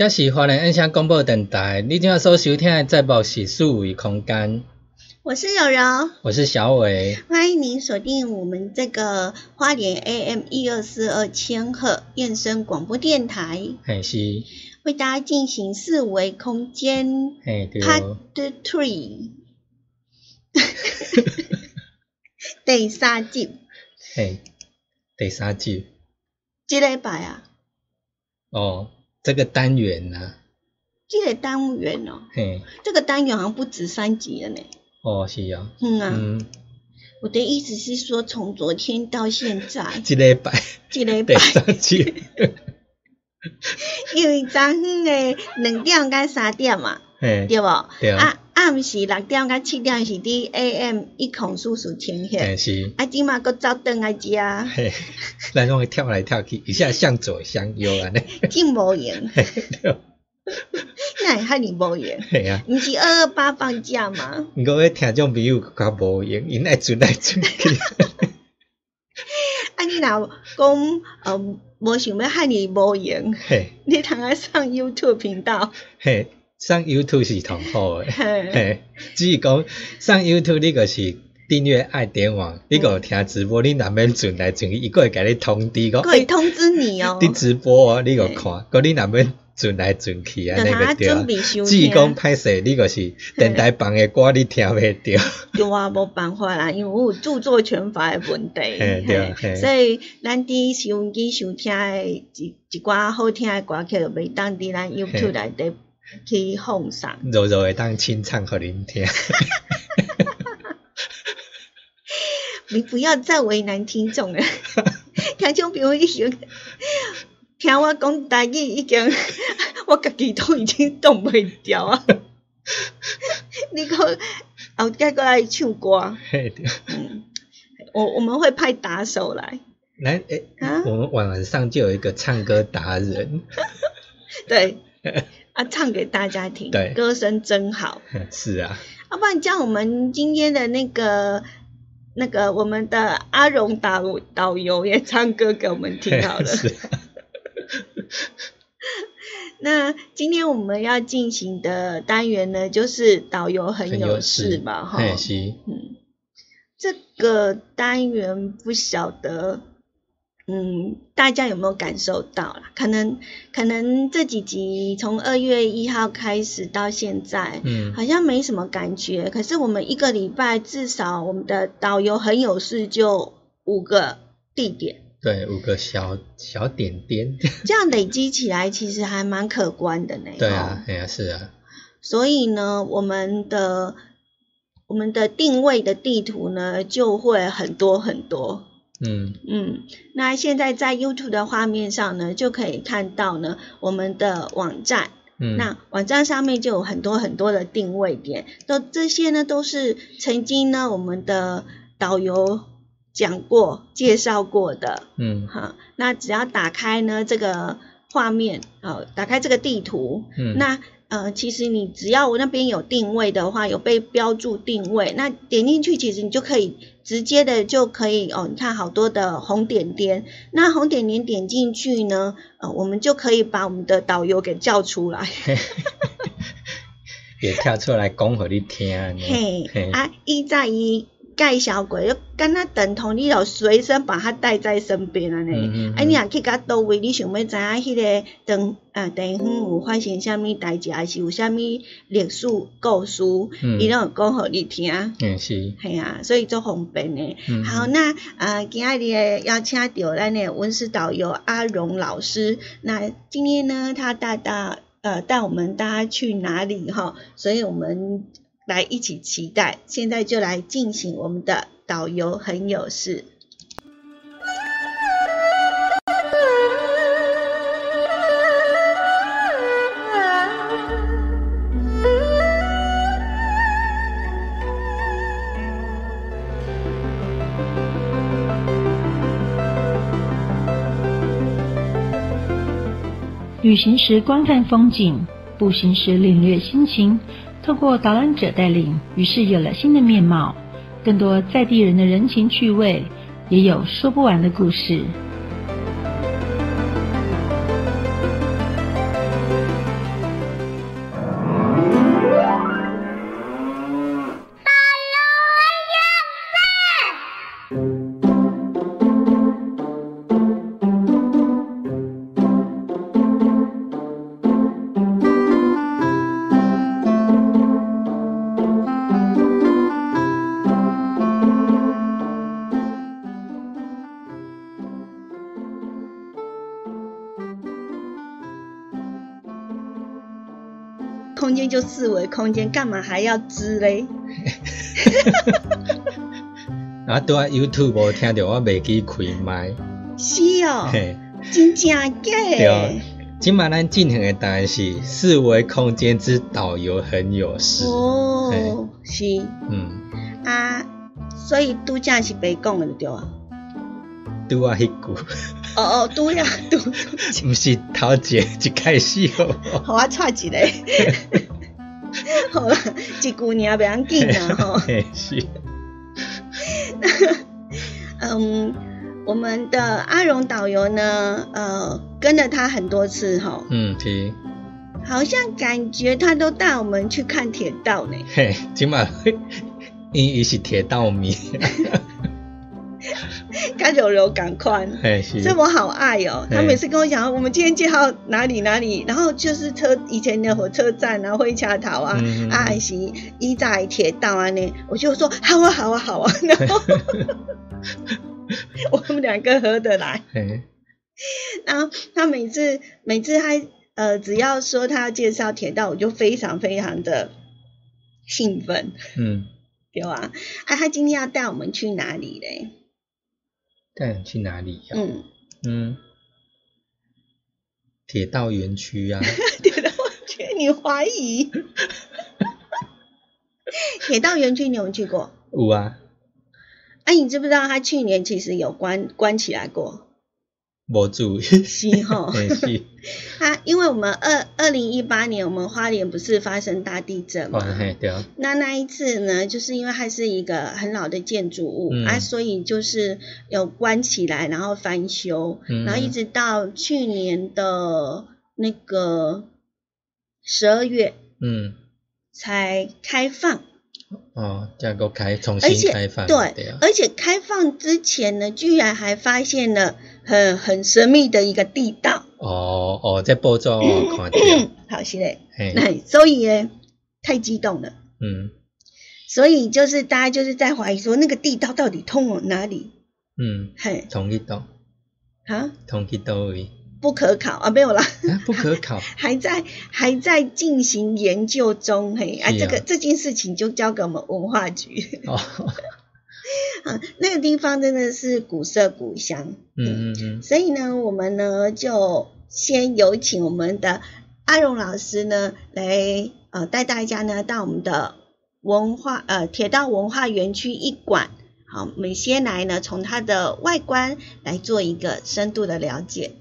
这是华人印象广播电台，你今仔所收听的节目是数维空间，我是柔柔，我是小伟，欢迎您锁定我们这个花莲 AM 一二四二千赫燕声广播电台，嘿是，为大家进行四维空间嘿对，Part Three 第三集，嘿第三集。这礼拜啊，哦，这个单元呐、这个单元哦，嘿。这个单元好像不止三集了呢。哦是啊，嗯啊，嗯，我的意思是说，从昨天到现在，一礼拜。一礼拜，因为昨昏的两点到三点嘛，嘿。对不？对啊，暗时六点到七点是伫 AM 一孔叔叔天嘿线，是，啊，即嘛搁走转来食，嘿，咱拢会跳来跳去，一下向左向右安尼，真无用，嘿对，哪会遐尼无闲？嘿啊。毋是二二八放假吗？毋过迄听众朋友较无闲，因爱转来转去。啊，你若讲呃无想要遐尼无闲，嘿，你通啊上 YouTube 频道，嘿，上 YouTube 是同好诶。嘿，嘿，只是讲上 YouTube 你个是订阅爱点网，你个有听直播，你若免转来转去，伊个会甲你通知讲，可以通知你哦。伫直播哦，你个看，个你若免转来转去啊，那个对啊准。备收只是听。讲歹势，你个是电台放诶歌，你听袂着。对啊，无办法啦，因为我有著作权法的问题，嘿对啊嘿所以咱伫收音机收听的一一寡好听的歌曲，就袂当伫咱 YouTube 内底去放送。柔柔会当清唱给您听。你不要再为难听众了，听众朋友已经听我讲台语已经，我家己都已经动袂掉啊！你讲后再过来唱歌，嘿，对。嗯，我我们会派打手来来，诶、啊，我们晚上就有一个唱歌达人，对，啊，唱给大家听，对歌声真好。是啊，要、不然这样，我们今天的那个那个我们的阿荣导导游也唱歌给我们听好了。是啊，那今天我们要进行的单元呢，就是导游很有事嘛，哈。嗯，这个单元不晓得，嗯，大家有没有感受到啦？可能可能这几集从二月一号开始到现在，嗯，好像没什么感觉。可是我们一个礼拜至少我们的导游很有事就五个地点，对，五个小小点点。这样累积起来其实还蛮可观的呢。对啊，哎呀，是啊。所以呢，我们的我们的定位的地图呢，就会很多很多。嗯嗯，那现在在 YouTube 的画面上呢，就可以看到呢，我们的网站。嗯，那网站上面就有很多很多的定位点，都这些呢都是曾经呢我们的导游讲过、介绍过的。嗯好，那只要打开呢这个画面，好，打开这个地图，嗯，那呃，其实你只要我那边有定位的话，有被标注定位，那点进去，其实你就可以直接的就可以哦。你看好多的红点点，那红点点点进去呢，呃，我们就可以把我们的导游给叫出来。也跳出来讲给你听呢。嘿嘿，啊，一在伊介绍过，就跟他等同，你就随身把它带在身边安尼。嗯嗯啊，你若去到倒位，你想要知影迄个长呃地方有发生啥物代志，还是有啥物历史故事，嗯伊拢有讲互你听。嗯是，系啊，所以足方便的。嗯好，那呃，今日的邀请到咱的文史导游阿荣老师。那今天呢，他带大呃带我们大家去哪里哈？所以我们来一起期待。现在就来进行我们的导游很有事。旅行时观看风景，步行时领略心情。透过导览者带领，于是有了新的面貌，更多在地人的人情趣味，也有说不完的故事。就四维空间，干嘛还要知嘞？啊，拄啊 YouTube 无听到我袂记开麦，是哦，嘿，真正假对哦的。今晚咱进行的答案是四维空间之导游很有事。哦，是嗯，啊，所以拄则是白讲的就对啊。拄啊迄句，哦哦，拄呀拄，毋是头一一开始哦。互我踹一个。好啦，一句尔袂要紧啦吼。嘿是，嗯，我们的阿荣导游呢，呃，跟了他很多次哈，嗯是，好像感觉他都带我们去看铁道呢。嘿，今晚 因伊是铁道迷，跟柔柔赶快。嘿是，这我好爱哦！他嗯每次跟我讲，我们今天介绍哪里哪里，然后就是车以前的火车站啊、灰桥头啊、啊还是一在铁道啊呢，我就说好啊好啊好啊，然后 我们两个合得来。嘿，然后他每次每次他呃只要说他要介绍铁道，我就非常非常的兴奋，嗯，对吧？啊，他今天要带我们去哪里嘞？带你去哪里呀？嗯，嗯，铁道园区啊，铁道园区，你怀疑？铁道园区你有没有去过？有啊，哎、你知不知道他去年其实有关关起来过？无注意，是哈，他因为我们二二零一八年我们花莲不是发生大地震哦嘛，嘿对啊，那那一次呢，就是因为它是一个很老的建筑物、嗯。啊，所以就是有关起来，然后翻修，嗯。然后一直到去年的那个十二月嗯，才开放。哦，这个开重新开放，对，对啊，而且开放之前呢，居然还发现了很很神秘的一个地道。哦哦，在报纸我有看到，好，是嘞，嘿，那所以呢，太激动了，嗯。所以就是大家就是在怀疑说，那个地道到底通往哪里？嗯，嘿，同一道，啊，通去倒位？不可考。啊，没有啦，啊，不可考。还在还在进行研究中，嘿，啊，啊。这个这件事情就交给我们文化局。哦，啊，那个地方真的是古色古香，嗯嗯嗯，所以呢，我们呢就先有请我们的阿荣老师呢来呃带大家呢到我们的文化呃铁道文化园区一馆。好，我们先来呢从它的外观来做一个深度的了解。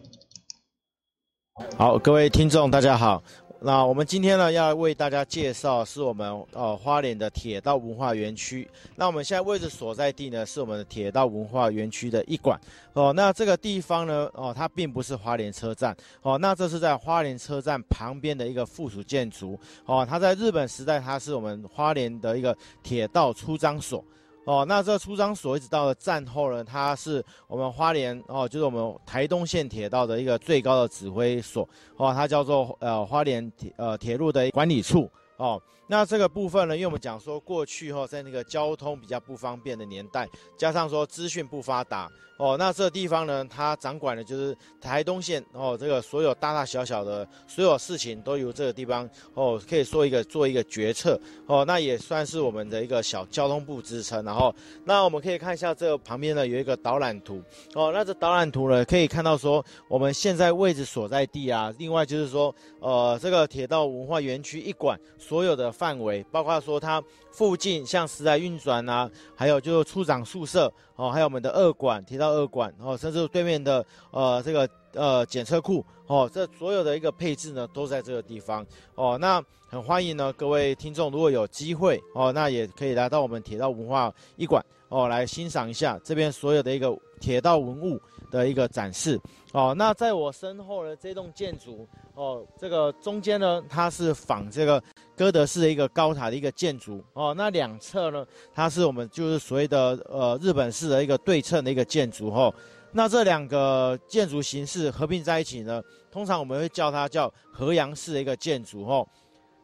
好，各位听众，大家好。那我们今天呢，要为大家介绍是我们呃花莲的铁道文化园区。那我们现在位置所在地呢，是我们的铁道文化园区的一馆哦。那这个地方呢，哦，它并不是花莲车站哦，那这是在花莲车站旁边的一个附属建筑哦。它在日本时代，它是我们花莲的一个铁道出张所。哦，那这出张所一直到了战后呢，它是我们花莲哦，就是我们台东县铁道的一个最高的指挥所哦，它叫做呃花莲铁呃铁路的管理处哦。那这个部分呢，因为我们讲说过去哈、在那个交通比较不方便的年代，加上说资讯不发达哦，那这个地方呢，它掌管的就是台东县哦，这个所有大大小小的所有事情都由这个地方哦，可以说一个做一个决策哦，那也算是我们的一个小交通部支撑。然后，那我们可以看一下这个旁边呢有一个导览图哦，那这导览图呢可以看到说我们现在位置所在地啊，另外就是说呃这个铁道文化园区一馆所有的范围，包括说它附近像时代运转啊，还有就是处长宿舍哦，还有我们的二馆铁道二馆哦，甚至对面的呃这个呃检测库哦，这所有的一个配置呢都在这个地方哦。那很欢迎呢各位听众，如果有机会哦，那也可以来到我们铁道文化一馆哦，来欣赏一下这边所有的一个铁道文物的一个展示哦。那在我身后的这栋建筑哦，这个中间呢它是仿这个。哥德式的一个高塔的一个建筑哦，那两侧呢，它是我们就是所谓的呃日本式的一个对称的一个建筑哈。那这两个建筑形式合并在一起呢，通常我们会叫它叫河阳式的一个建筑哈。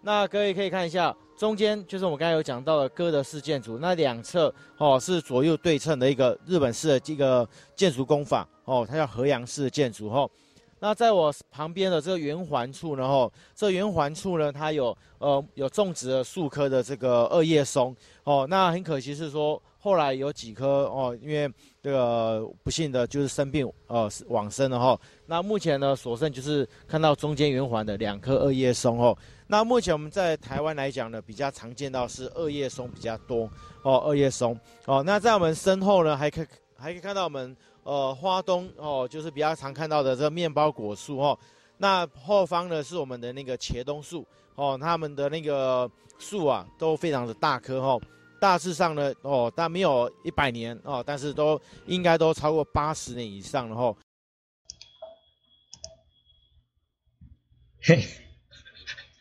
那各位可以看一下，中间就是我们刚才有讲到的哥德式建筑，那两侧哦是左右对称的一个日本式的这个建筑工法哦，它叫河阳式的建筑哈。那在我旁边的这个圆环处呢，吼，这圆环处呢，它有呃有种植了数棵的这个二叶松，哦，那很可惜是说后来有几棵哦，因为这个不幸的就是生病呃往生了哈。那目前呢，所剩就是看到中间圆环的两棵二叶松哦。那目前我们在台湾来讲呢，比较常见到是二叶松比较多哦，二叶松哦。那在我们身后呢，还可以还可以看到我们。呃，花东哦，就是比较常看到的这个面包果树哦。那后方呢是我们的那个茄冬树哦，它们的那个树啊都非常的大棵哦。大致上呢哦，但没有一百年哦，但是都应该都超过八十年以上了哦。嘿，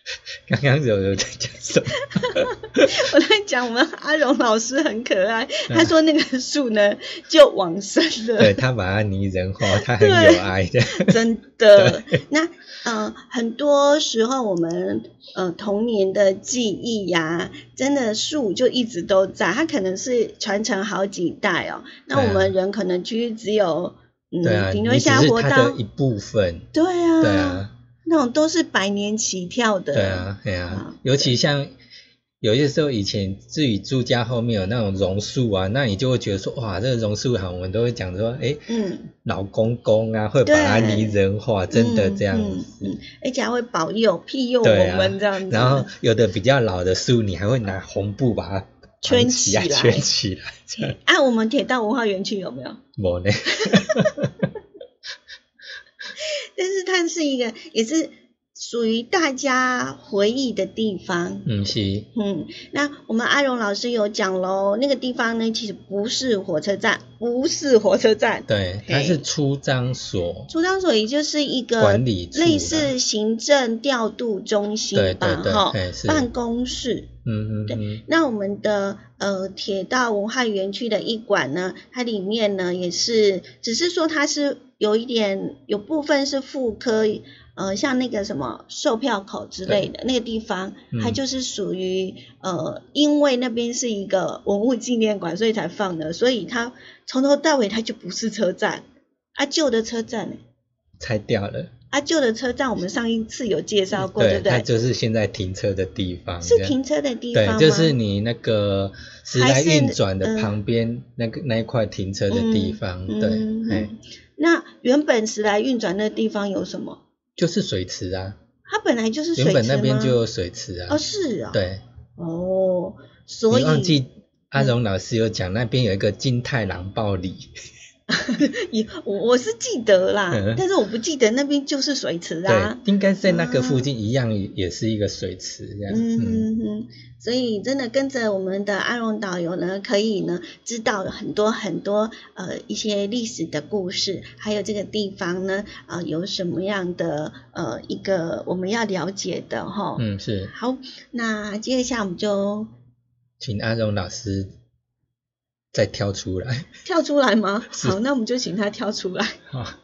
刚刚有有在讲什么？我在讲我们阿荣老师很可爱，嗯他说那个树呢就往生了。对他把它拟人化，他很有爱的。真的。那呃，很多时候我们呃童年的记忆呀、真的树就一直都在，它可能是传承好几代哦。那我们人可能其实只有对啊，嗯，顶多你只下活到一部分。对啊，对啊，那种都是百年起跳的。对啊，对啊啊，尤其像有些时候以前自己住家后面有那种榕树啊，那你就会觉得说，哇，这个榕树好，我们都会讲说，哎，嗯，老公公啊，会把它拟人化，真的这样嗯子。而且还会保佑庇佑我们这样子。然后有的比较老的树，你还会拿红布把它圈起来，圈起来，这 样啊，我们铁道文化园区有没有？没呢。但是它是一个，也是属于大家回忆的地方。嗯，是，嗯，那我们阿荣老师有讲喽，那个地方呢，其实不是火车站，不是火车站，对，它是出张所，出张所，也就是一个管理类似行政调度中心对吧，哈办公室。嗯嗯对，那我们的呃铁道文化园区的一馆呢，它里面呢也是，只是说它是有一点有部分是副科，呃，像那个什么售票口之类的那个地方，嗯它就是属于呃，因为那边是一个文物纪念馆，所以才放的，所以它从头到尾它就不是车站。啊，旧的车站呢？拆掉了。啊，旧的车站我们上一次有介绍过，对不它对？就是现在停车的地方。是停车的地方吗？对，就是你那个时来运转的嗯旁边那个那一块停车的地方，对，嗯那原本时来运转那地方有什么？就是水池啊，它本来就是水池原本那边就有水池啊。哦，是啊、对，哦，所以你忘记阿荣老师有讲那边有一个金太郎暴里，也我我是记得啦，嗯但是我不记得那边就是水池啊。对，应该在那个附近一样，也是一个水池这样。嗯嗯，嗯嗯，所以真的跟着我们的阿荣导游呢，可以呢知道很多很多呃一些历史的故事，还有这个地方呢呃有什么样的呃一个我们要了解的哈。嗯，是，好，那接下来我们就请阿荣老师再跳出来。跳出来吗？好，那我们就请他跳出来。啊，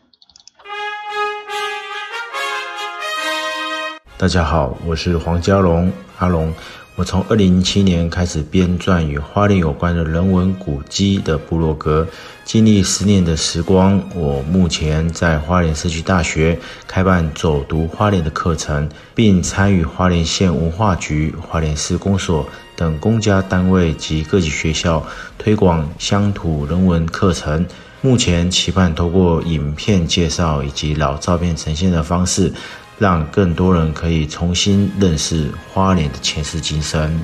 大家好，我是黄家龙，阿龙。我从二零零七年开始编撰与花莲有关的人文古迹的部落格，经历十年的时光，我目前在花莲社区大学开办走读花莲的课程，并参与花莲县文化局、花莲市公所等公家单位及各级学校推广乡土人文课程。目前期盼透过影片介绍以及老照片呈现的方式，让更多人可以重新认识花莲的前世今生。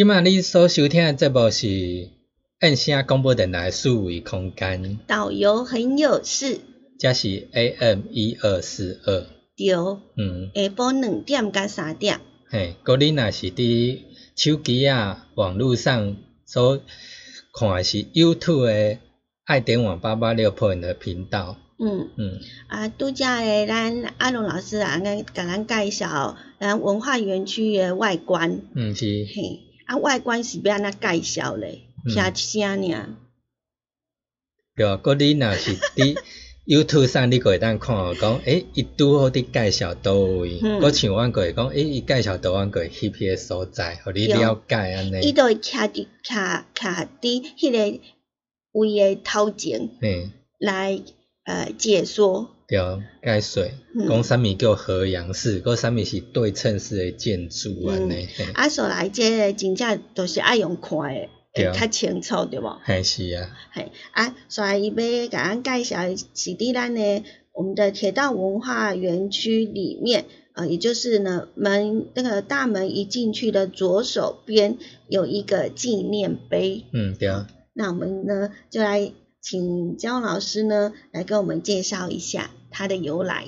即卖你所收听的节目是按声广播电台数位空间，导游很有事，这是 AM 一二四二，对，嗯，下晡两点甲三点，嘿，嗰你若是伫手机啊、网络上所看的是 YouTube 的爱点网八八六 point 的频道，嗯。嗯，啊，拄则诶，咱阿龙老师啊，咱甲咱介绍咱文化园区诶外观，嗯是，嘿，啊外观是要安怎介绍咧？嗯。听一声尔，对啊，嗰你若是伫 YouTube 上，你个会当看哦，讲，诶，伊拄好伫介绍倒位，嗯。搁像阮个会讲，诶，伊介绍倒阮个会翕迄个所在，互你了解安尼。伊尼，都会徛伫徛徛伫迄个位诶头前嘿，来呃解说，对，解说，嗯。讲啥物叫河阳式，搁啥物是对称式的建筑安尼，啊，所来即个真正都是爱用看的，对。会较清楚对无？嘿是啊，嘿，啊，所以伊要甲咱介绍的是伫咱的我们的铁道文化园区里面，呃，也就是呢门那个大门一进去的左手边有一个纪念碑。嗯对。啊，那我们呢就来请焦老师呢来跟我们介绍一下它的由来。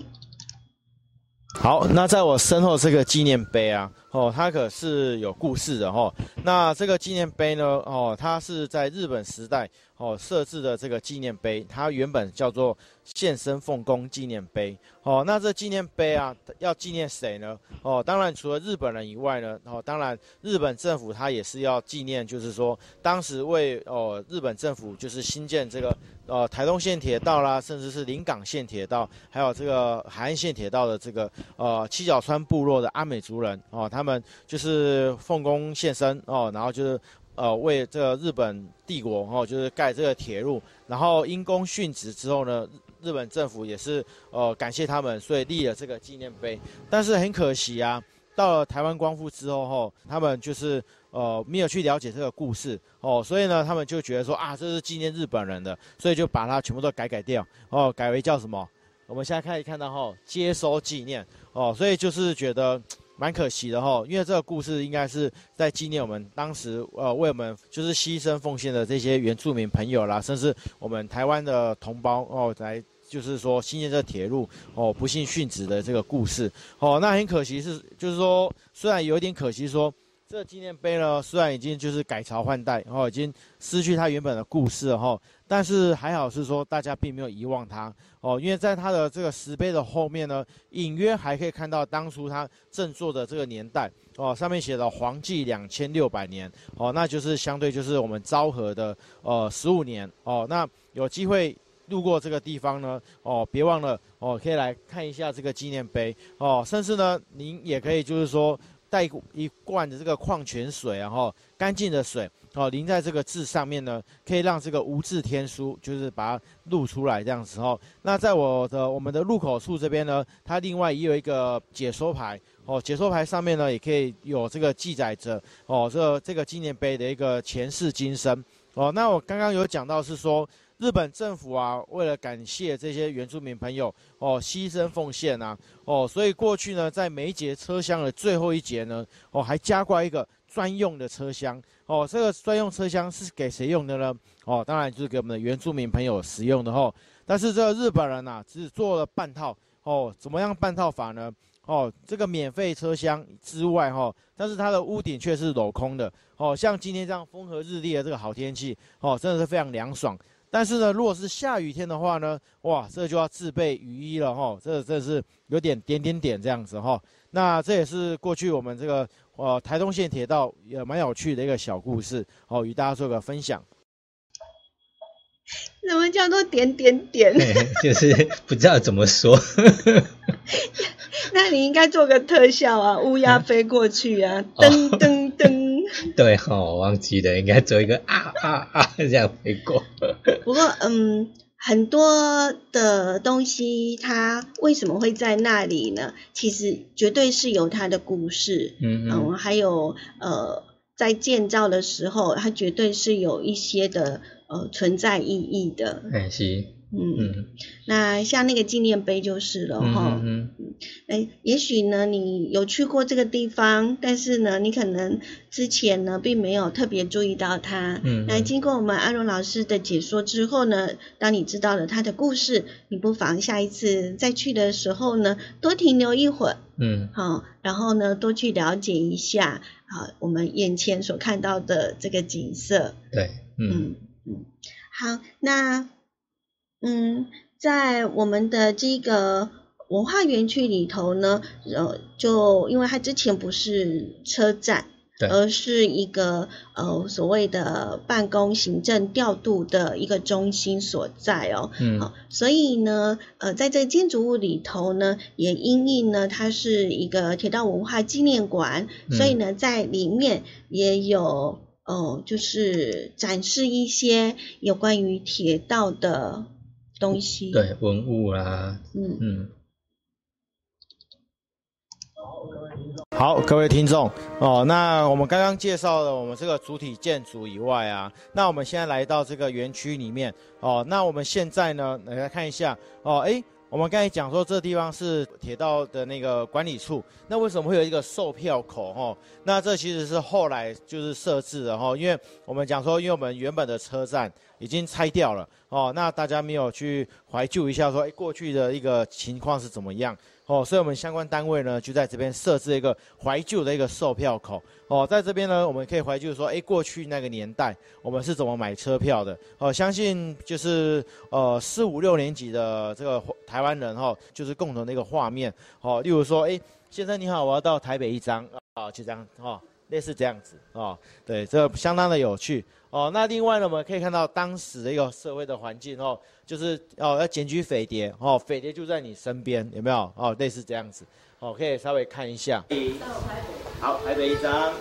好，那在我身后这个纪念碑啊，哦，它可是有故事的哦。那这个纪念碑呢，哦，它是在日本时代哦设置的这个纪念碑，它原本叫做献身奉公纪念碑。哦，那这纪念碑啊，要纪念谁呢？哦，当然除了日本人以外呢，哦，当然日本政府它也是要纪念，就是说当时为哦日本政府就是新建这个呃台东线铁道啦，甚至是临港线铁道，还有这个海岸线铁道的这个呃七角川部落的阿美族人哦，他他们就是奉公献身哦，然后就是呃为这个日本帝国哦，就是盖这个铁路，然后因公殉职之后呢，日本政府也是呃感谢他们，所以立了这个纪念碑。但是很可惜啊，到了台湾光复之后后，他们就是呃没有去了解这个故事哦，所以呢，他们就觉得说啊，这是纪念日本人的，所以就把它全部都改改掉哦，改为叫什么？我们现在可以看到哈，接收纪念哦，所以就是觉得蛮可惜的哈，因为这个故事应该是在纪念我们当时呃为我们就是牺牲奉献的这些原住民朋友啦，甚至我们台湾的同胞哦来。就是说新建这铁路哦，不幸殉职的这个故事哦，那很可惜是，就是说虽然有点可惜说，这纪念碑呢虽然已经就是改朝换代哦，已经失去它原本的故事了哈，但是还好是说大家并没有遗忘它哦，因为在它的这个石碑的后面呢，隐约还可以看到当初它振作的这个年代哦，上面写的黄纪两千六百年哦，那就是相对就是我们昭和的呃十五年哦，那有机会。路过这个地方呢，哦，别忘了哦，可以来看一下这个纪念碑哦，甚至呢，您也可以就是说带一罐的这个矿泉水，然后干净的水哦，淋在这个字上面呢，可以让这个无字天书就是把它录出来这样子哦。那在我的我们的入口处这边呢，它另外也有一个解说牌哦，解说牌上面呢也可以有这个记载着哦，这这个纪念碑的一个前世今生哦。那我刚刚有讲到是说。日本政府啊，为了感谢这些原住民朋友哦，牺牲奉献呐哦，所以过去呢，在每一节车厢的最后一节呢，哦，还加挂一个专用的车厢哦。这个专用车厢是给谁用的呢？哦，当然就是给我们的原住民朋友使用的哦。但是这个日本人呐，只做了半套哦。怎么样半套法呢？哦，这个免费车厢之外哈，但是它的屋顶却是镂空的哦。像今天这样风和日丽的这个好天气哦，真的是非常凉爽。但是呢，如果是下雨天的话呢，哇，这就要自备雨衣了哈。这这是有点点点点这样子哈。那这也是过去我们这个呃台东线铁道也蛮有趣的一个小故事哦，与大家做个分享。什么叫做点点点？就是不知道怎么说。那你应该做个特效啊，乌鸦飞过去啊，噔噔噔。对哈、哦，我忘记了，应该做一个啊啊啊这样飞过。不过，嗯，很多的东西它为什么会在那里呢？其实绝对是有它的故事，嗯嗯嗯，还有呃，在建造的时候，它绝对是有一些的呃存在意义的。哎是，嗯，嗯。那像那个纪念碑就是了嗯哈。嗯哎，也许呢，你有去过这个地方，但是呢，你可能之前呢并没有特别注意到它。嗯嗯。那经过我们阿荣老师的解说之后呢，当你知道了他的故事，你不妨下一次再去的时候呢，多停留一会儿，嗯。好、然后呢，多去了解一下啊，我们眼前所看到的这个景色。对，嗯。嗯嗯，好，那嗯，在我们的这个文化园区里头呢，呃，就因为它之前不是车站，对。而是一个呃所谓的办公行政调度的一个中心所在哦。嗯。好，所以呢，呃，在这建筑物里头呢，也因应呢，它是一个铁道文化纪念馆，嗯。所以呢，在里面也有哦、就是展示一些有关于铁道的东西。，对，文物啦，嗯，嗯好，各位听众哦，那我们刚刚介绍了我们这个主体建筑以外啊，那我们现在来到这个园区里面哦，那我们现在呢来看一下哦，哎，我们刚才讲说这地方是铁道的那个管理处，那为什么会有一个售票口哦？那这其实是后来就是设置的哈，因为我们讲说，因为我们原本的车站已经拆掉了哦，那大家没有去怀旧一下说，诶，过去的一个情况是怎么样？哦，所以我们相关单位呢就在这边设置一个怀旧的一个售票口。哦，在这边呢，我们可以怀旧说，哎，过去那个年代我们是怎么买车票的？哦，相信就是呃四五六年级的这个台湾人哈、哦，就是共同的一个画面。哦，例如说，哎，先生你好，我要到台北一张啊、就这样哦，类似这样子哦，对，这相当的有趣。哦，那另外呢，我们可以看到当时的一个社会的环境哦，就是哦要检举匪谍哦，匪谍就在你身边，有没有？哦，类似这样子，哦，可以稍微看一下。好，台北一张。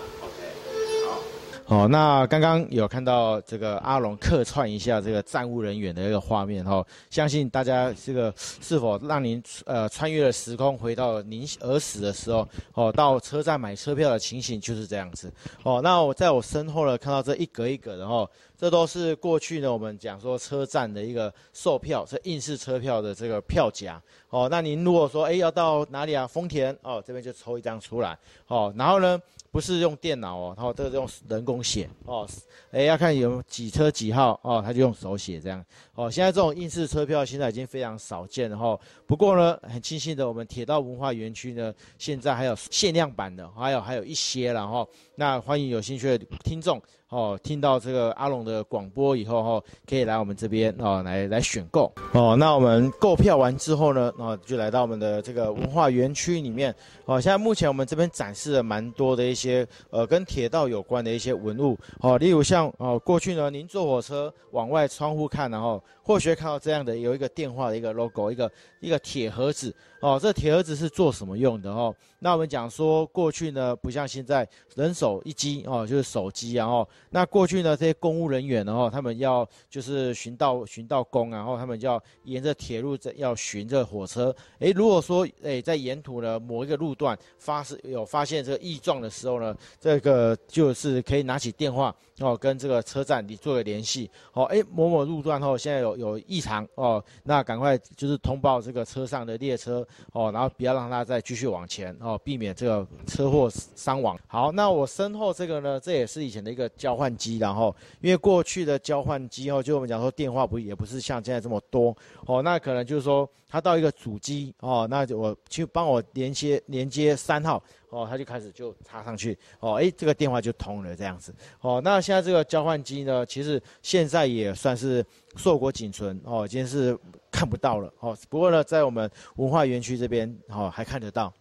哦，那刚刚有看到这个阿龙客串一下这个站务人员的一个画面哈、哦，相信大家这个是否让您呃穿越了时空，回到您儿时的时候哦，到车站买车票的情形就是这样子哦。那我在我身后呢看到这一格一格的哈、哦，这都是过去呢我们讲说车站的一个售票，是印式车票的这个票夹哦。那您如果说哎要到哪里啊，丰田哦这边就抽一张出来哦，然后呢。不是用电脑哦，然后这个用人工写哦，哎，要看有几车几号哦，他就用手写这样哦。现在这种印式车票现在已经非常少见了哈。不过呢，很庆幸的，我们铁道文化园区呢，现在还有限量版的，还有还有一些了哈。那欢迎有兴趣的听众哦，听到这个阿龙的广播以后哈，可以来我们这边哦，来来选购哦。那我们购票完之后呢，哦，就来到我们的这个文化园区里面哦。现在目前我们这边展示了蛮多的一些呃跟铁道有关的一些文物哦，例如像哦过去呢，您坐火车往外窗户看，然后或许看到这样的有一个电话的一个 logo，一个一个铁盒子哦，这铁盒子是做什么用的哦？那我们讲说过去呢，不像现在人手一机哦，就是手机然后那过去呢，这些公务人员然后他们要就是巡道巡道工，然后他们就要沿着铁路在要巡这火车。诶，如果说诶在沿途呢某一个路段发是有发现这个异状的时候呢，这个就是可以拿起电话哦，跟这个车站你做个联系哦。诶，某某路段后现在有有异常哦，那赶快就是通报这个车上的列车哦，然后不要让他再继续往前哦，避免这个车祸伤亡。好，那我身后这个呢，这也是以前的一个交换机，然后因为过去的交换机哦，就我们讲说电话不也不是像现在这么多哦，那可能就是说它到一个主机哦，那我去帮我连接连接三号哦，它就开始就插上去哦，诶，这个电话就通了这样子哦。那现在这个交换机呢，其实现在也算是硕果仅存哦，今天是看不到了哦。不过呢，在我们文化园区这边哦还看得到。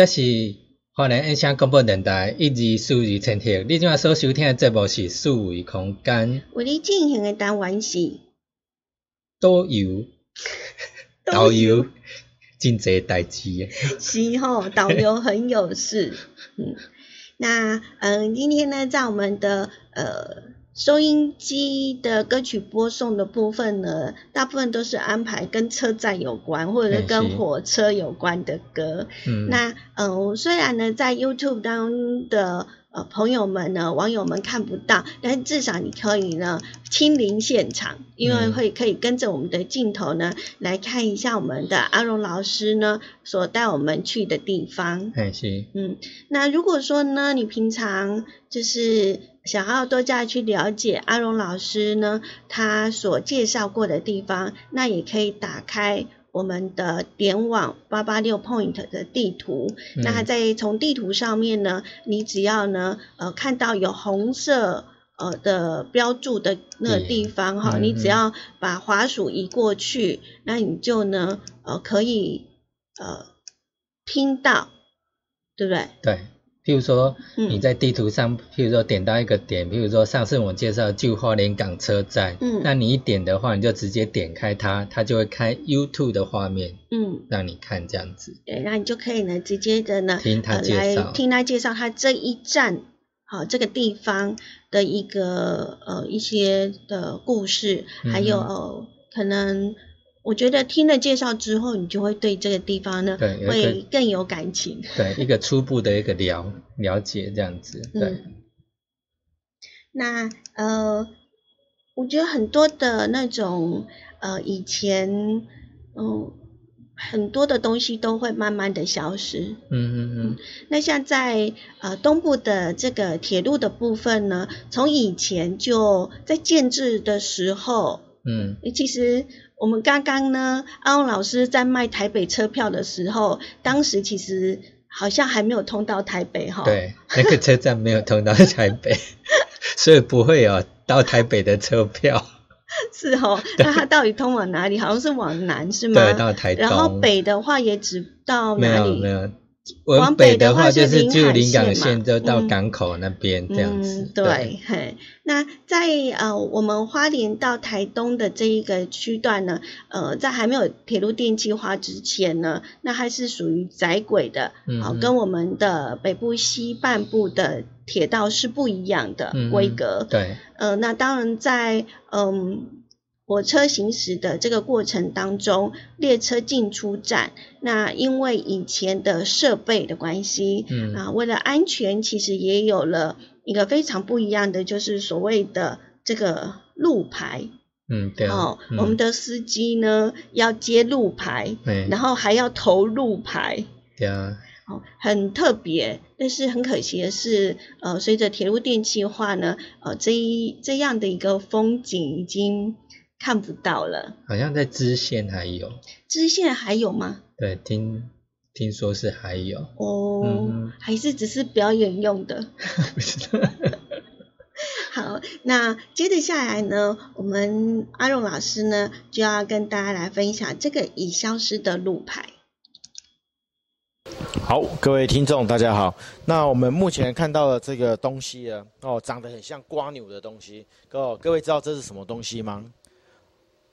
这是华南音响广播电台一二四二千赫。你今仔所收听的节目是四维空间，为你进行的单元是导游，导游真侪代志诶。是吼，导游很有事。嗯，那嗯，今天呢，在我们的呃收音机的歌曲播送的部分呢，大部分都是安排跟车站有关，或者是跟火车有关的歌。嗯，那呃，虽然呢，在 YouTube 当中的呃朋友们呢、网友们看不到，但至少你可以呢亲临现场，因为嗯会可以跟着我们的镜头呢来看一下我们的阿荣老师呢所带我们去的地方。哎是，嗯，那如果说呢，你平常就是想要多加去了解阿荣老师呢他所介绍过的地方，那也可以打开我们的点网八八六 Point 的地图。嗯那在从地图上面呢，你只要呢呃看到有红色。呃的标注的那个地方哈，你只要把滑鼠移过去，那你就呢呃可以呃听到，对不对？对。譬如说，嗯。你在地图上，譬如说点到一个点，譬如说上次我介绍旧花莲港车站，嗯。那你一点的话，你就直接点开它，它就会开 YouTube 的画面嗯，让你看这样子。对，那你就可以呢，直接的呢，听他呃、介绍。来听他介绍他这一站，好、这个地方的一个呃一些的故事，还有、嗯呃可能我觉得听了介绍之后，你就会对这个地方呢会更有感情。对，一个初步的一个了了解这样子。对，嗯，那呃，我觉得很多的那种呃以前嗯很多的东西都会慢慢的消失。嗯嗯嗯，那像在呃东部的这个铁路的部分呢，从以前就在建制的时候，嗯，其实我们刚刚呢，阿翁老师在卖台北车票的时候，当时其实好像还没有通到台北哈。，对，那个车站没有通到台北，所以不会有到台北的车票。是哦。那它到底通往哪里？好像是往南是吗？对，到台东。然后北的话也只到没哪里？有没有，往往北的话就是是临海旧临港线就到嗯港口那边这样子。嗯，对，嘿，那在呃我们花莲到台东的这一个区段呢，呃，在还没有铁路电气化之前呢，那还是属于窄轨的，好、跟我们的北部西半部的铁道是不一样的规格。对，呃，那当然在嗯火车行驶的这个过程当中，列车进出站，那因为以前的设备的关系，嗯啊，为了安全，其实也有了一个非常不一样的，就是所谓的这个路牌。嗯对啊。哦，嗯我们的司机呢要接路牌，对然后还要投路牌。对啊，哦，很特别，但是很可惜的是，呃，随着铁路电气化呢，呃，这一这样的一个风景已经看不到了。好像在支线还有，支线还有吗？对，听听说是还有，哦，嗯还是只是表演用的。不知道。好，那接着下来呢，我们阿荣老师呢就要跟大家来分享这个已消失的路牌。好，各位听众，大家好。那我们目前看到的这个东西呢，哦，长得很像瓜牛的东西，各各位知道这是什么东西吗？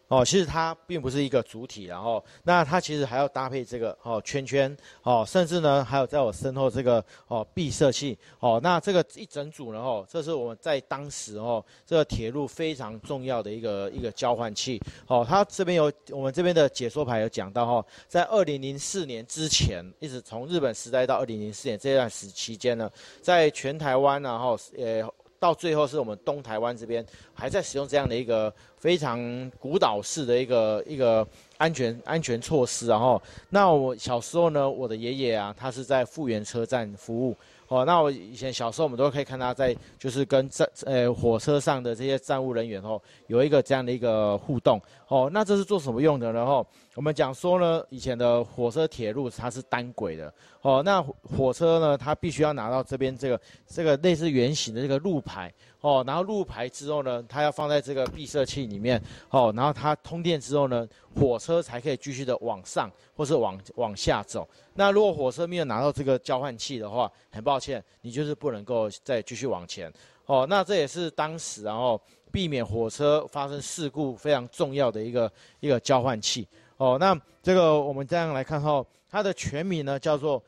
哦，其实它并不是一个主体，然后那它其实还要搭配这个哦圈圈哦，甚至呢还有在我身后这个哦闭塞器哦，那这个一整组呢哦，这是我们在当时哦这个铁路非常重要的一个一个交换器哦，它这边有我们这边的解说牌有讲到哦，在二零零四年之前，一直从日本时代到二零零四年这段时期间呢，在全台湾然后呃。到最后是我们东台湾这边还在使用这样的一个非常古老式的一个一个安全安全措施，然后那我小时候呢，我的爷爷啊，他是在富源车站服务。哦，那我以前小时候我们都可以看他在就是跟站呃火车上的这些站务人员哦有一个这样的一个互动哦，那这是做什么用的呢？哦，我们讲说呢，以前的火车铁路它是单轨的哦，那火车呢它必须要拿到这边这个这个类似圆形的这个路牌哦，然后路牌之后呢，它要放在这个闭塞器里面哦，然后它通电之后呢，火车才可以继续的往上或是往往下走。那如果火车没有拿到这个交换器的话，很抱歉，你就是不能够再继续往前。哦，那这也是当时然后避免火车发生事故非常重要的一个一个交换器。哦，那这个我们这样来看后，它的全名呢叫做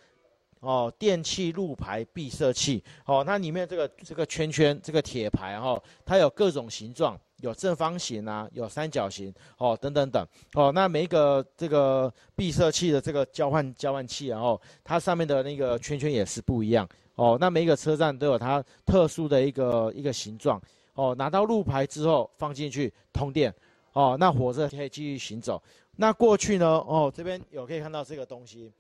哦电气路牌闭塞器。哦，那里面这个这个圈圈这个铁牌哈，它有各种形状。有正方形啊，有三角形哦，等等等哦。那每一个这个闭塞器的这个交换交换器，然后它上面的那个圈圈也是不一样哦。那每一个车站都有它特殊的一个一个形状哦。拿到路牌之后放进去通电哦，那火车可以继续行走。那过去呢哦，这边有可以看到这个东西。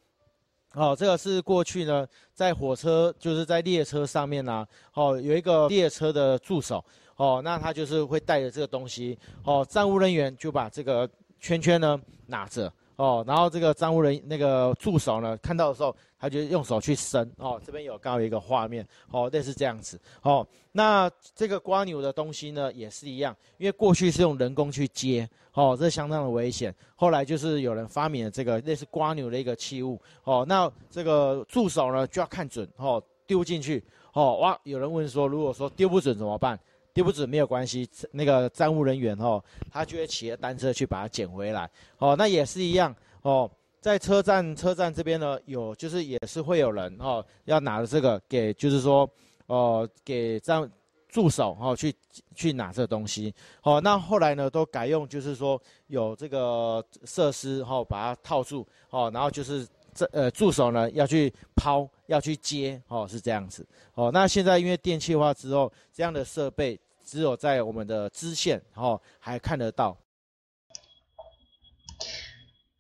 哦，这个是过去呢在火车就是在列车上面呢哦，有一个列车的助手。哦，那他就是会带着这个东西，哦，站务人员就把这个圈圈呢拿着，哦，然后这个站务人那个助手呢看到的时候，他就用手去伸，哦，这边有刚好一个画面，哦，类似这样子，哦，那这个刮牛的东西呢也是一样，因为过去是用人工去接，哦，这相当的危险，后来就是有人发明了这个类似刮牛的一个器物，哦，那这个助手呢就要看准，哦，丢进去，哦，哇，有人问说，如果说丢不准怎么办？丢不准没有关系，那个站务人员哦，他就会骑着单车去把它捡回来。哦，那也是一样哦，在车站车站这边呢，有就是也是会有人哦，要拿着这个给，就是说哦，给站助手哦去去拿这东西。哦，那后来呢，都改用就是说有这个设施哦，把它套住哦，然后就是这呃助手呢要去抛。要去接哦，是这样子哦。那现在因为电气化之后，这样的设备只有在我们的支线哦还看得到。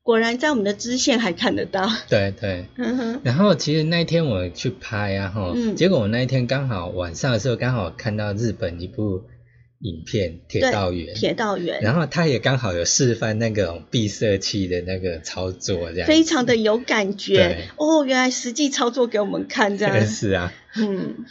果然在我们的支线还看得到。对对。然后其实那一天我去拍啊哈，结果我那一天刚好晚上的时候刚好看到日本一部。影片铁道员，铁道员，然后他也刚好有示范那个闭塞器的那个操作，这样非常的有感觉。哦，原来实际操作给我们看，这样 是啊。嗯，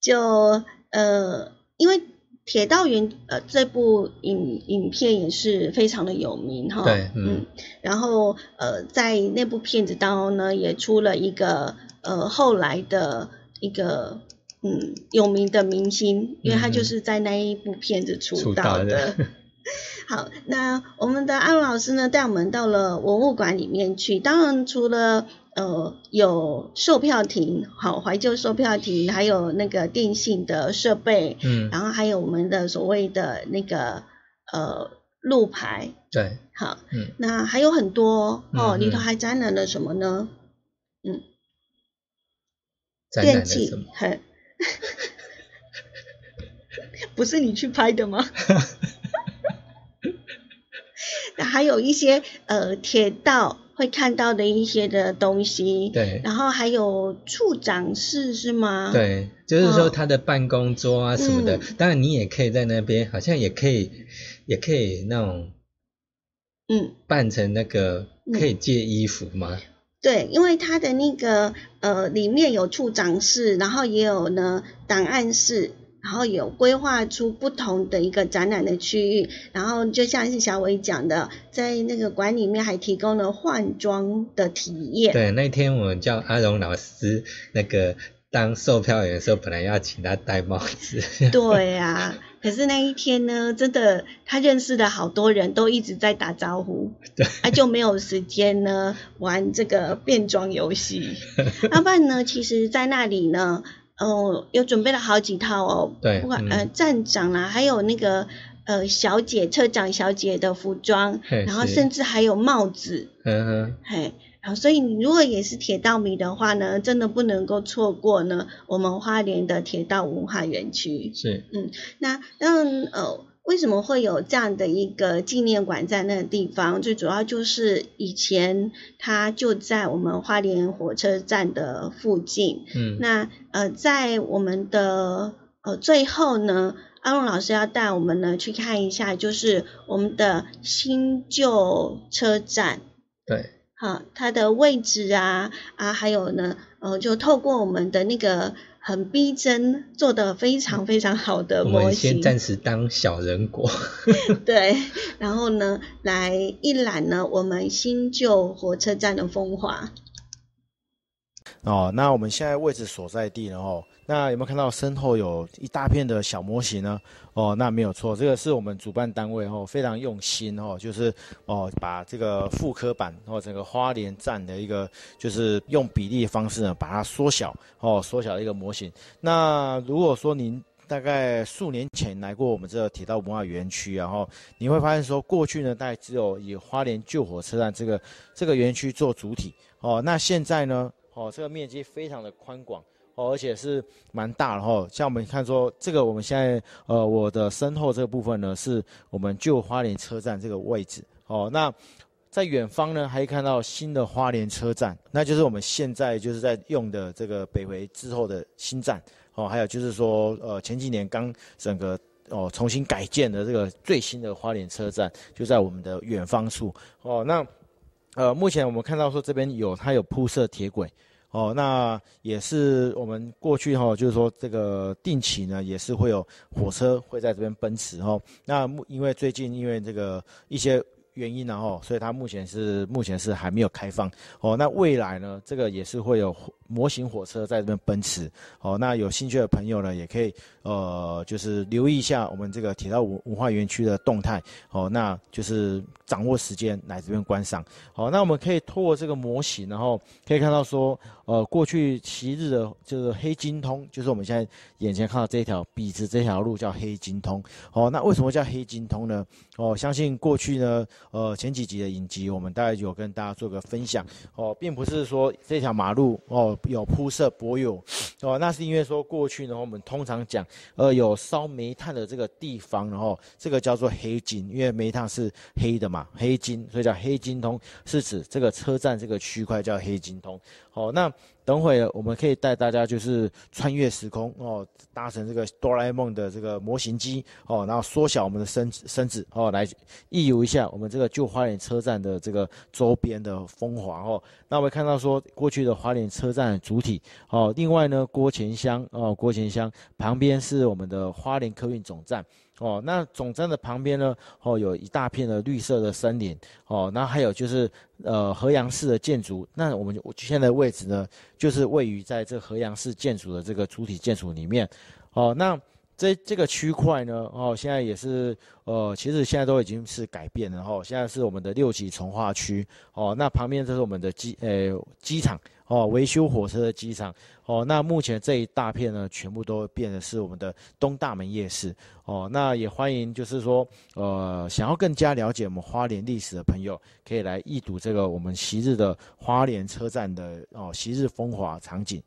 就呃，因为铁道员呃这部影影片也是非常的有名哈。对，嗯。然后呃，在那部片子当中呢，也出了一个呃后来的一个。嗯，有名的明星，因为他就是在那一部片子出道的。好，那我们的安老师呢，带我们到了文物馆里面去。当然，除了呃有售票亭，好怀旧售票亭，还有那个电信的设备，嗯，然后还有我们的所谓的那个呃路牌，对，好，嗯，那还有很多哦，里头还展览了什么呢？嗯，电器，很。不是你去拍的吗？还有一些呃铁道会看到的一些的东西，对，然后还有处长室是吗？对，就是说他的办公桌啊什么的，当然你也可以在那边，好像也可以，也可以那种，嗯，扮成那个可以借衣服吗？对，因为它的那个呃里面有处长室，然后也有呢档案室，然后有规划出不同的一个展览的区域，然后就像是小伟讲的，在那个馆里面还提供了换装的体验。对，那天我叫阿荣老师那个当售票员的时候，本来要请他戴帽子。对呀。可是那一天呢，真的他认识的好多人都一直在打招呼，他就没有时间呢玩这个变装游戏。阿半呢，其实在那里呢，哦，有准备了好几套哦，对，不管呃站长啦，还有那个呃小姐车长小姐的服装，然后甚至还有帽子，嗯哼，嘿。啊，所以你如果也是铁道迷的话呢，真的不能够错过呢我们花莲的铁道文化园区。是，嗯，那让呃，为什么会有这样的一个纪念馆在那个地方？最主要就是以前它就在我们花莲火车站的附近。嗯，那呃，在我们的呃最后呢，阿龙老师要带我们呢去看一下，就是我们的新旧车站。对。好，它的位置啊啊，还有呢，呃，就透过我们的那个很逼真，做的非常非常好的模我们先型。暂时当小人国。对，然后呢，来一览呢我们新旧火车站的风华。哦，那我们现在位置所在地呢？哦，那有没有看到身后有一大片的小模型呢？哦，那没有错，这个是我们主办单位哦非常用心哦，就是哦把这个复刻版哦整个花莲站的一个就是用比例方式呢把它缩小哦缩小的一个模型。那如果说您大概数年前来过我们这个铁道文化园区，然后你会发现说，过去呢，大概只有以花莲旧火车站这个这个园区做主体哦。那现在呢，哦，这个面积非常的宽广哦，而且是蛮大的哦。像我们看说，这个我们现在呃，我的身后这个部分呢，是我们旧花莲车站这个位置哦。那在远方呢，还看到新的花莲车站，那就是我们现在就是在用的这个北回之后的新站哦。还有就是说，呃，前几年刚整个哦重新改建的这个最新的花莲车站，就在我们的远方处哦。那呃，目前我们看到说这边有它有铺设铁轨。哦，那也是我们过去哈、就是说这个定期呢，也是会有火车会在这边奔驰哈、那因为最近因为这个一些原因然后，所以它目前是目前是还没有开放哦。那未来呢，这个也是会有模型火车在这边奔驰哦。那有兴趣的朋友呢，也可以呃，就是留意一下我们这个铁道文文化园区的动态哦。那就是掌握时间来这边观赏。好，那我们可以透过这个模型，然后可以看到说，呃，过去昔日的就是黑金通，就是我们现在眼前看到这一条笔直这条路叫黑金通。哦，那为什么叫黑金通呢？哦，相信过去呢，呃，前几集的影集，我们大概有跟大家做个分享。哦，并不是说这条马路哦有铺设柏油，哦，那是因为说过去呢，我们通常讲，呃，有烧煤炭的这个地方，然后这个叫做黑金，因为煤炭是黑的嘛，黑金，所以叫黑金通，是指这个车站这个区块叫黑金通。好，那等会我们可以带大家就是穿越时空哦，搭乘这个哆啦 A 梦的这个模型机哦，然后缩小我们的身身子哦，来一游一下我们这个旧花莲车站的这个周边的风华哦。那我们看到说过去的花莲车站主体哦，另外呢郭前乡哦，郭前乡旁边是我们的花莲客运总站。哦，那总站的旁边呢，哦，有一大片的绿色的森林，哦，然后还有就是呃河阳市的建筑，那我们我现在位置呢，就是位于在这河阳市建筑的这个主体建筑里面，哦，那这这个区块呢，哦，现在也是呃，其实现在都已经是改变了，哦，现在是我们的六级从化区，哦，那旁边就是我们的机呃机场。哦，维修火车的机场哦，那目前这一大片呢，全部都变的是我们的东大门夜市哦。那也欢迎，就是说，呃，想要更加了解我们花莲历史的朋友，可以来一睹这个我们昔日的花莲车站的哦昔日风华场景。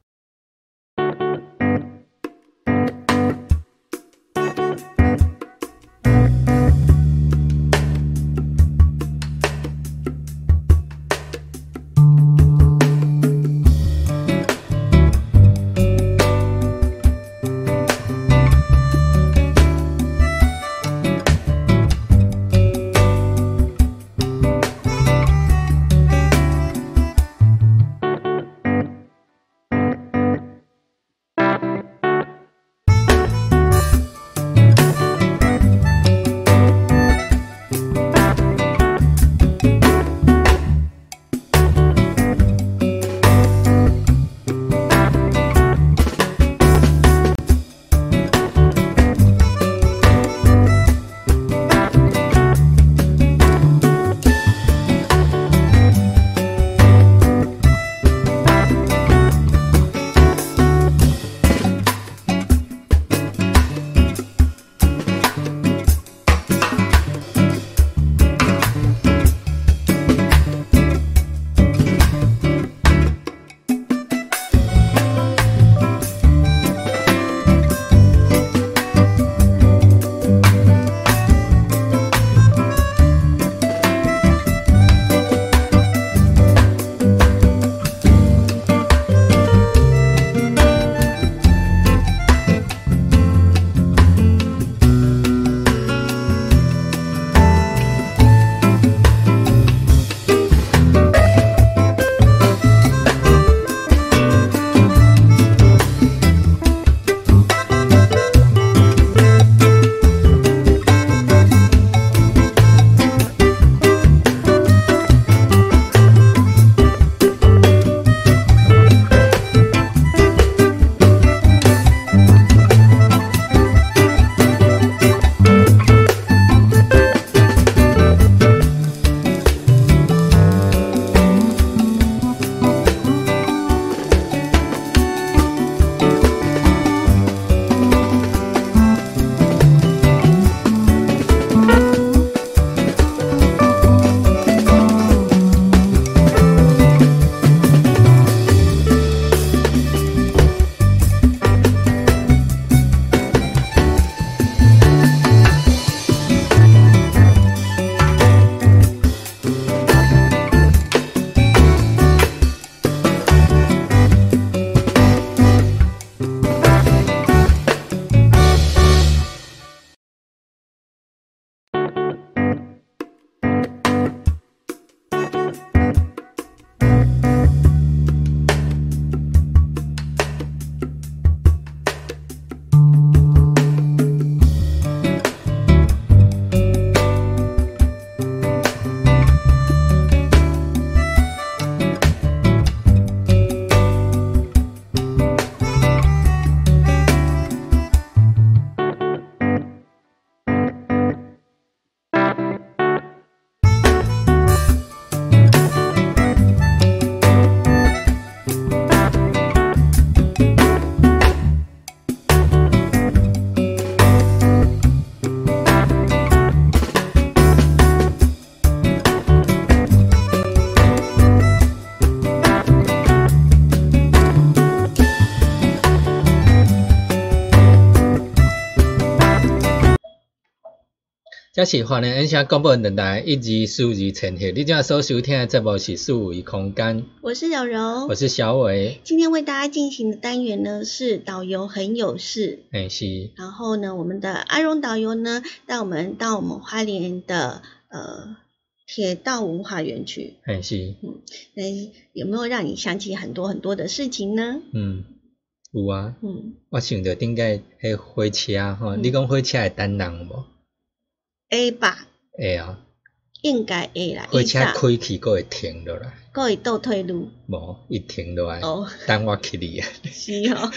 这是华联音响广播电台一级数字呈现。你今仔所收听的节目是数维空间，我是柔柔我，是小伟，今天为大家进行的单元呢是导游很有事。诶、是，然后呢，我们的阿荣导游呢带我们到我们花莲的呃铁道文化园区。诶、是，嗯那有没有让你想起很多很多的事情呢？嗯，有啊。嗯我想着顶个迄火车吼，嗯你讲火车会等人无？，A 吧，会啊，应该 A 啦，火车开去佫会停落来，各位倒退路。无一停落来，哦，等我去你。啊。是哦，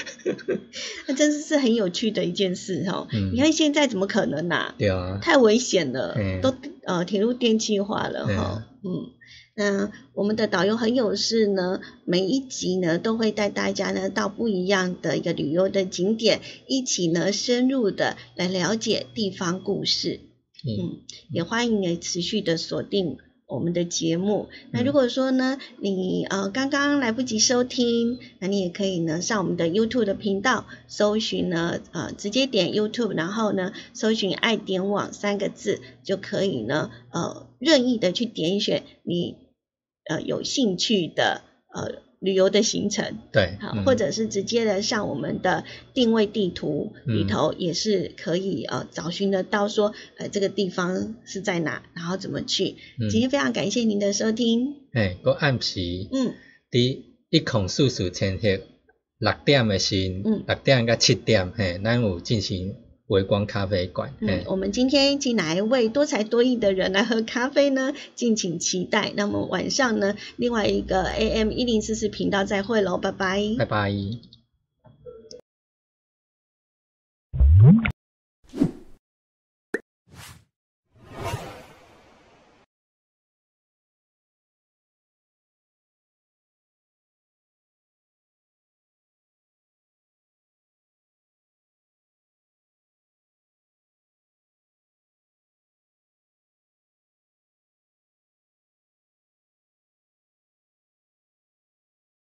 那真是是很有趣的一件事哦。嗯。你看现在怎么可能呐、对啊，太危险了，嗯都呃铁路电气化了哈、嗯。那我们的导游很有事呢，每一集呢都会带大家呢到不一样的一个旅游的景点，一起呢深入的来了解地方故事。嗯，嗯，也欢迎你持续的锁定我们的节目。那嗯如果说呢，你呃刚刚来不及收听，那你也可以呢上我们的 YouTube 的频道搜寻呢呃直接点 YouTube，然后呢搜寻“爱点网”三个字就可以呢呃任意的去点选你呃有兴趣的呃旅游的行程。对，好，嗯。或者是直接的上我们的定位地图里嗯头，也是可以呃找寻得到说，呃这个地方是在哪，然后怎么去。嗯。今天非常感谢您的收听，嘿，个暗时嗯，伫一空四四千迄六点的时嗯，六点到七点，嘿，咱有进行微光咖啡馆我们今天请来一位多才多艺的人来喝咖啡呢敬请期待。那么晚上呢另外一个 am 一零四四频道再会喽拜拜。拜拜。